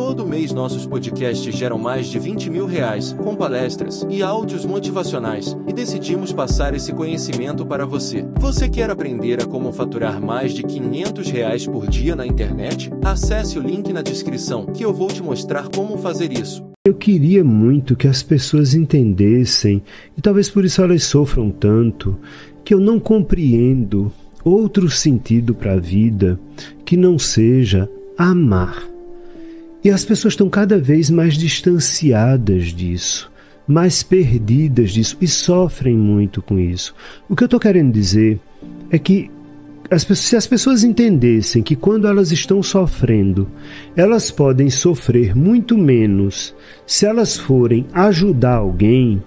Todo mês nossos podcasts geram mais de 20 mil reais, com palestras e áudios motivacionais, e decidimos passar esse conhecimento para você. Você quer aprender a como faturar mais de 500 reais por dia na internet? Acesse o link na descrição que eu vou te mostrar como fazer isso. Eu queria muito que as pessoas entendessem, e talvez por isso elas sofram tanto, que eu não compreendo outro sentido para a vida que não seja amar. E as pessoas estão cada vez mais distanciadas disso, mais perdidas disso e sofrem muito com isso. O que eu estou querendo dizer é que as, se as pessoas entendessem que quando elas estão sofrendo, elas podem sofrer muito menos se elas forem ajudar alguém,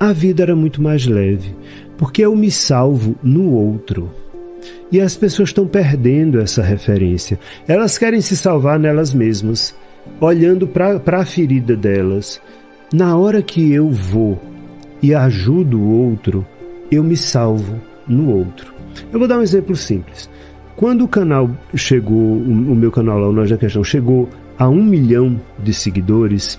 a vida era muito mais leve, porque eu me salvo no outro. E as pessoas estão perdendo essa referência. Elas querem se salvar nelas mesmas, olhando para a ferida delas. Na hora que eu vou e ajudo o outro, eu me salvo no outro. Eu vou dar um exemplo simples. Quando o canal chegou, o, meu canal lá, o Nós da Questão, chegou a um milhão de seguidores,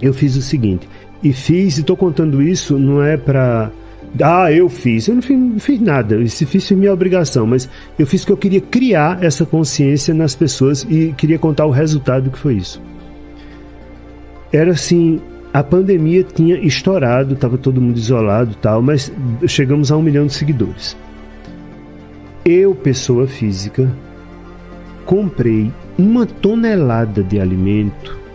eu fiz o seguinte, e fiz, e estou contando isso, não é para. Ah, eu fiz. Eu não fiz, não fiz nada. Se fiz, foi minha obrigação. Mas eu fiz que eu queria criar essa consciência nas pessoas e queria contar o resultado que foi isso. Era assim: a pandemia tinha estourado, estava todo mundo isolado tal, mas chegamos a um milhão de seguidores. Eu, pessoa física, comprei uma tonelada de alimento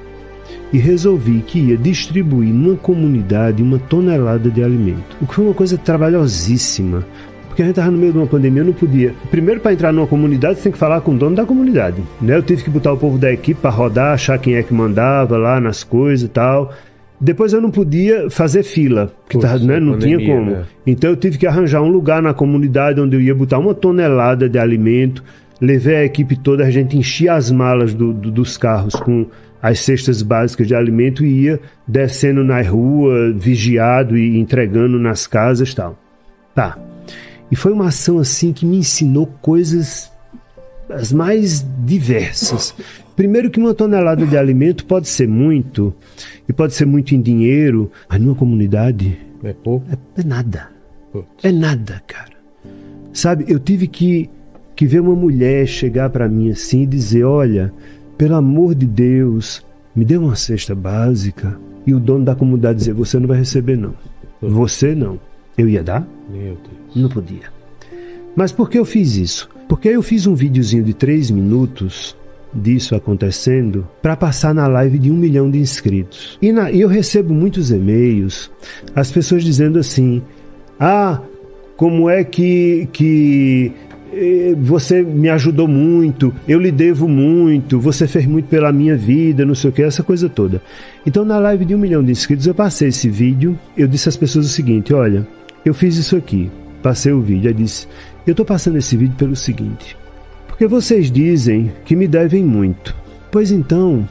e resolvi que ia distribuir numa comunidade uma tonelada de alimento. O que foi uma coisa trabalhosíssima, porque a gente estava no meio de uma pandemia, eu não podia. Primeiro, para entrar numa comunidade, você tem que falar com o dono da comunidade. Né? Eu tive que botar o povo da equipe para rodar, achar quem é que mandava lá nas coisas e tal. Depois eu não podia fazer fila, porque tava, né, não pandemia, tinha como. Né? Então eu tive que arranjar um lugar na comunidade onde eu ia botar uma tonelada de alimento, levei a equipe toda, a gente enchia as malas do, do, dos carros com as cestas básicas de alimento e ia descendo na rua, vigiado e entregando nas casas tal. Tá. E foi uma ação assim que me ensinou coisas as mais diversas. Primeiro que uma tonelada de alimento pode ser muito, e pode ser muito em dinheiro, mas numa comunidade é pouco. É, é nada. Putz. É nada, cara. Sabe, eu tive que, que ver uma mulher chegar para mim assim e dizer: Olha, pelo amor de Deus, me dê uma cesta básica. E o dono da comunidade dizer: Você não vai receber, não. Você não. Eu ia dar? Meu Deus. Não podia. Mas por que eu fiz isso? Porque eu fiz um videozinho de três minutos disso acontecendo para passar na live de um milhão de inscritos. E, na, eu recebo muitos e-mails, as pessoas dizendo assim: Ah, como é que, que você me ajudou muito, eu lhe devo muito, você fez muito pela minha vida, não sei o que, essa coisa toda. Então, na live de um milhão de inscritos, eu passei esse vídeo, eu disse às pessoas o seguinte: olha, eu fiz isso aqui, passei o vídeo, eu disse, eu estou passando esse vídeo pelo seguinte, porque vocês dizem que me devem muito. Pois então,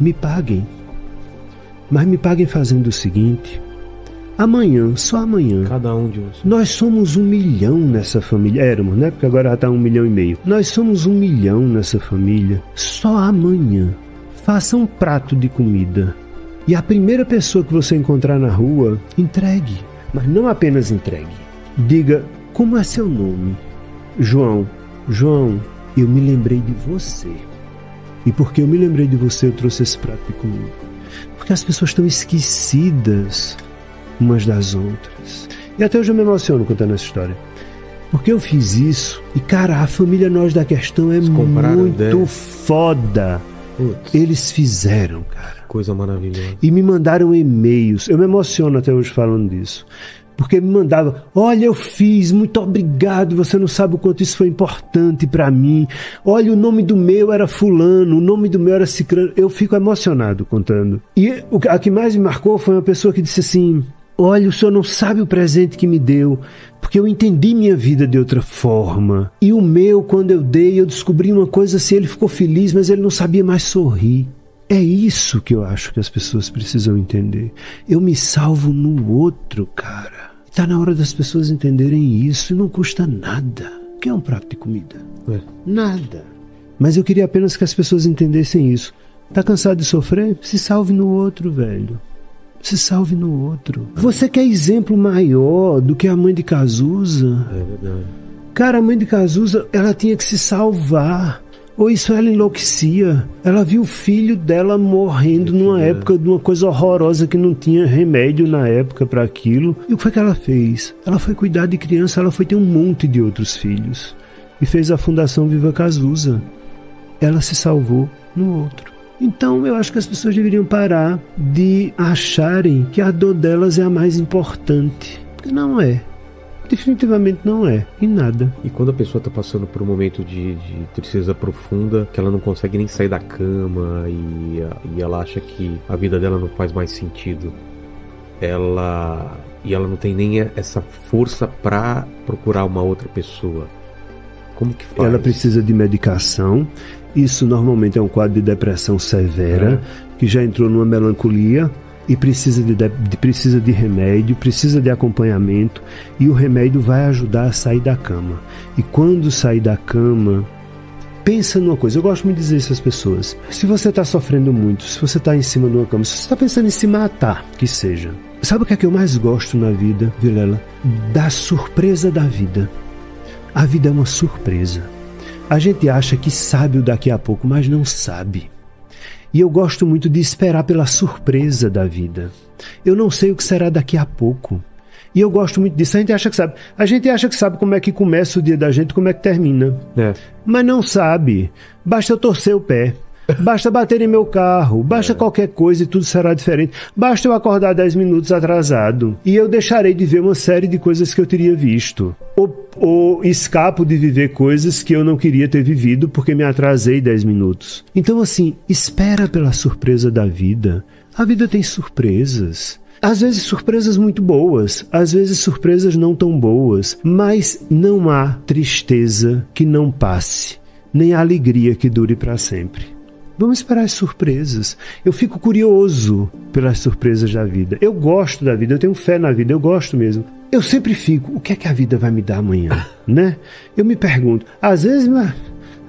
me paguem. Mas me paguem fazendo o seguinte: amanhã, só amanhã. Cada um de vocês. Nós somos um milhão nessa família. Éramos, né? Porque agora já está um milhão e meio. Nós somos um milhão nessa família. Só amanhã. Faça um prato de comida. E a primeira pessoa que você encontrar na rua, entregue. Mas não apenas entregue. Diga como é seu nome. João. João, eu me lembrei de você. E porque eu me lembrei de você, eu trouxe esse prato de comida. Porque as pessoas estão esquecidas umas das outras. E até hoje eu me emociono contando essa história. Porque eu fiz isso e, cara, a família Nós da Questão é muito foda. Putz. Eles fizeram, cara. Coisa maravilhosa. E me mandaram e-mails. Eu me emociono até hoje falando disso porque me mandava: Olha, eu fiz, muito obrigado. Você não sabe o quanto isso foi importante para mim. Olha, o nome do meu era Fulano, o nome do meu era Cicrano. Eu fico emocionado contando. E a que mais me marcou foi uma pessoa que disse assim: Olha, o senhor não sabe o presente que me deu, porque eu entendi minha vida de outra forma. E o meu, quando eu dei, eu descobri uma coisa assim: ele ficou feliz, mas ele não sabia mais sorrir. É isso que eu acho que as pessoas precisam entender. Eu me salvo no outro, cara. Está na hora das pessoas entenderem isso e não custa nada. O que é um prato de comida? É. Nada. Mas eu queria apenas que as pessoas entendessem isso. Tá cansado de sofrer? Se salve no outro, velho. Se salve no outro. Você quer exemplo maior do que a mãe de Cazuza? É verdade. Cara, a mãe de Cazuza, ela tinha que se salvar. Ou isso ela enlouquecia. Ela viu o filho dela morrendo numa É. época de uma coisa horrorosa que não tinha remédio na época para aquilo. E o que foi que ela fez? Ela foi cuidar de criança, ela foi ter um monte de outros filhos. E fez a Fundação Viva Cazuza. Ela se salvou no outro. Então eu acho que as pessoas deveriam parar de acharem que a dor delas é a mais importante. Porque não é. Definitivamente não é. Em nada. E quando a pessoa tá passando por um momento de, de tristeza profunda, que ela não consegue nem sair da cama e, e ela acha que a vida dela não faz mais sentido, ela e ela não tem nem essa força pra procurar uma outra pessoa. Como que faz? Ela precisa de medicação. Isso normalmente é um quadro de depressão severa, que já entrou numa melancolia e precisa de, de- precisa de remédio, precisa de acompanhamento e o remédio vai ajudar a sair da cama. E quando sair da cama, pensa numa coisa. Eu gosto de dizer isso às pessoas. Se você está sofrendo muito, se você está em cima de uma cama, se você está pensando em se matar, que seja. Sabe o que é que eu mais gosto na vida, Vilela? Da surpresa da vida. A vida é uma surpresa. A gente acha que sabe o daqui a pouco, mas não sabe. E eu gosto muito de esperar pela surpresa da vida. Eu não sei o que será daqui a pouco. E eu gosto muito disso. A gente acha que sabe. A gente acha que sabe como é que começa o dia da gente, como é que termina. É. Mas não sabe. Basta eu torcer o pé. Basta bater em meu carro, basta qualquer coisa e tudo será diferente. Basta eu acordar 10 minutos atrasado e eu deixarei de ver uma série de coisas que eu teria visto. Ou, ou escapo de viver coisas que eu não queria ter vivido porque me atrasei 10 minutos. Então, assim, espera pela surpresa da vida. A vida tem surpresas. Às vezes surpresas muito boas, às vezes surpresas não tão boas, mas não há tristeza que não passe, nem alegria que dure para sempre. Vamos esperar as surpresas. Eu fico curioso pelas surpresas da vida. Eu gosto da vida, eu tenho fé na vida, eu gosto mesmo. Eu sempre fico, o que é que a vida vai me dar amanhã, né? Eu me pergunto, às vezes, mas,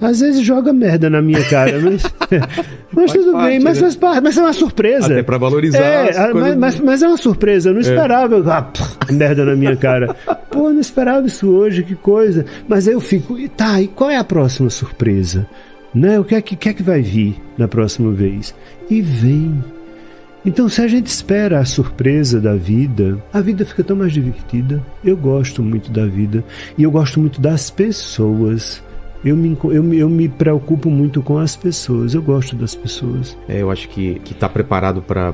às vezes joga merda na minha cara, mas, mas tudo parte, bem, mas né? parte, mas é uma surpresa. Até pra valorizar É, ah, mas, mas, mas é uma surpresa, eu não esperava. Ah, pff, merda na minha cara. Pô, não esperava isso hoje, que coisa. Mas aí eu fico, tá, e qual é a próxima surpresa? Né? O que é que, que é que vai vir na próxima vez? E vem. Então, se a gente espera a surpresa da vida, a vida fica tão mais divertida. Eu gosto muito da vida e eu gosto muito das pessoas. Eu me, eu, eu me preocupo muito com as pessoas. Eu gosto das pessoas. É, eu acho que, que tá preparado pra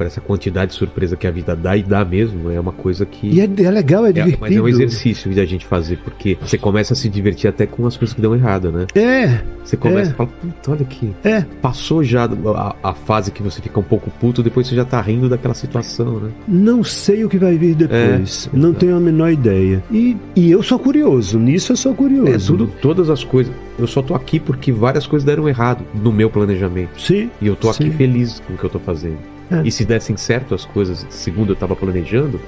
essa quantidade de surpresa que a vida dá e dá mesmo. É uma coisa que. E é, é legal, é É, divertido. mas é um exercício da gente fazer, porque você começa a se divertir até com as coisas que dão errado, né? É, Você começa É. a falar, puta, olha aqui. é. Passou já a, a fase que você fica um pouco puto, depois você já tá rindo daquela situação, né? Não sei o que vai vir depois. É. não tenho a menor ideia. E, e eu sou curioso. Nisso eu sou curioso. É tudo, todas as coisas. Eu só tô aqui porque várias coisas deram errado no meu planejamento. Sim. E eu tô aqui Sim. feliz com o que eu tô fazendo. É. E se dessem certo as coisas segundo eu tava planejando,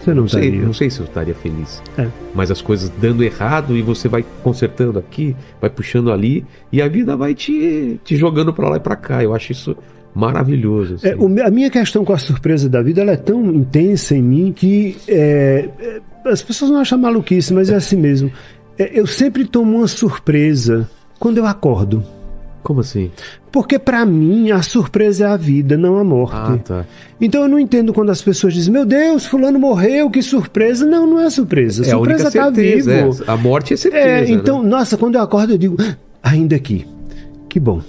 Você não, não sei, não sei se eu estaria feliz. É. Mas as coisas dando errado e você vai consertando aqui, vai puxando ali e a vida vai te, te jogando pra lá e pra cá. Eu acho isso maravilhoso. assim. É, o me- a minha questão com a surpresa da vida ela é tão intensa em mim que é, é, as pessoas não acham maluquice, mas é assim mesmo. É, eu sempre tomo uma surpresa quando eu acordo. Como assim? Porque pra mim a surpresa é a vida, não a morte. Ah, tá. Então eu não entendo quando as pessoas dizem: Meu Deus, fulano morreu, que surpresa. Não, não é surpresa. É a única surpresa tá certeza. vivo. é. A morte é certeza. É, então, né? nossa, quando eu acordo eu digo, "Ah, ainda aqui. Que bom.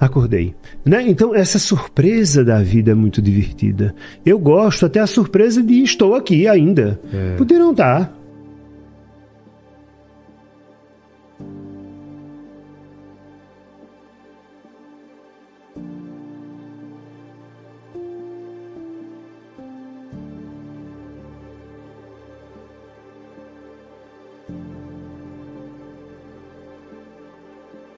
Acordei. Né? Então, essa surpresa da vida é muito divertida. Eu gosto até a surpresa de estou aqui ainda. É. Podia não estar.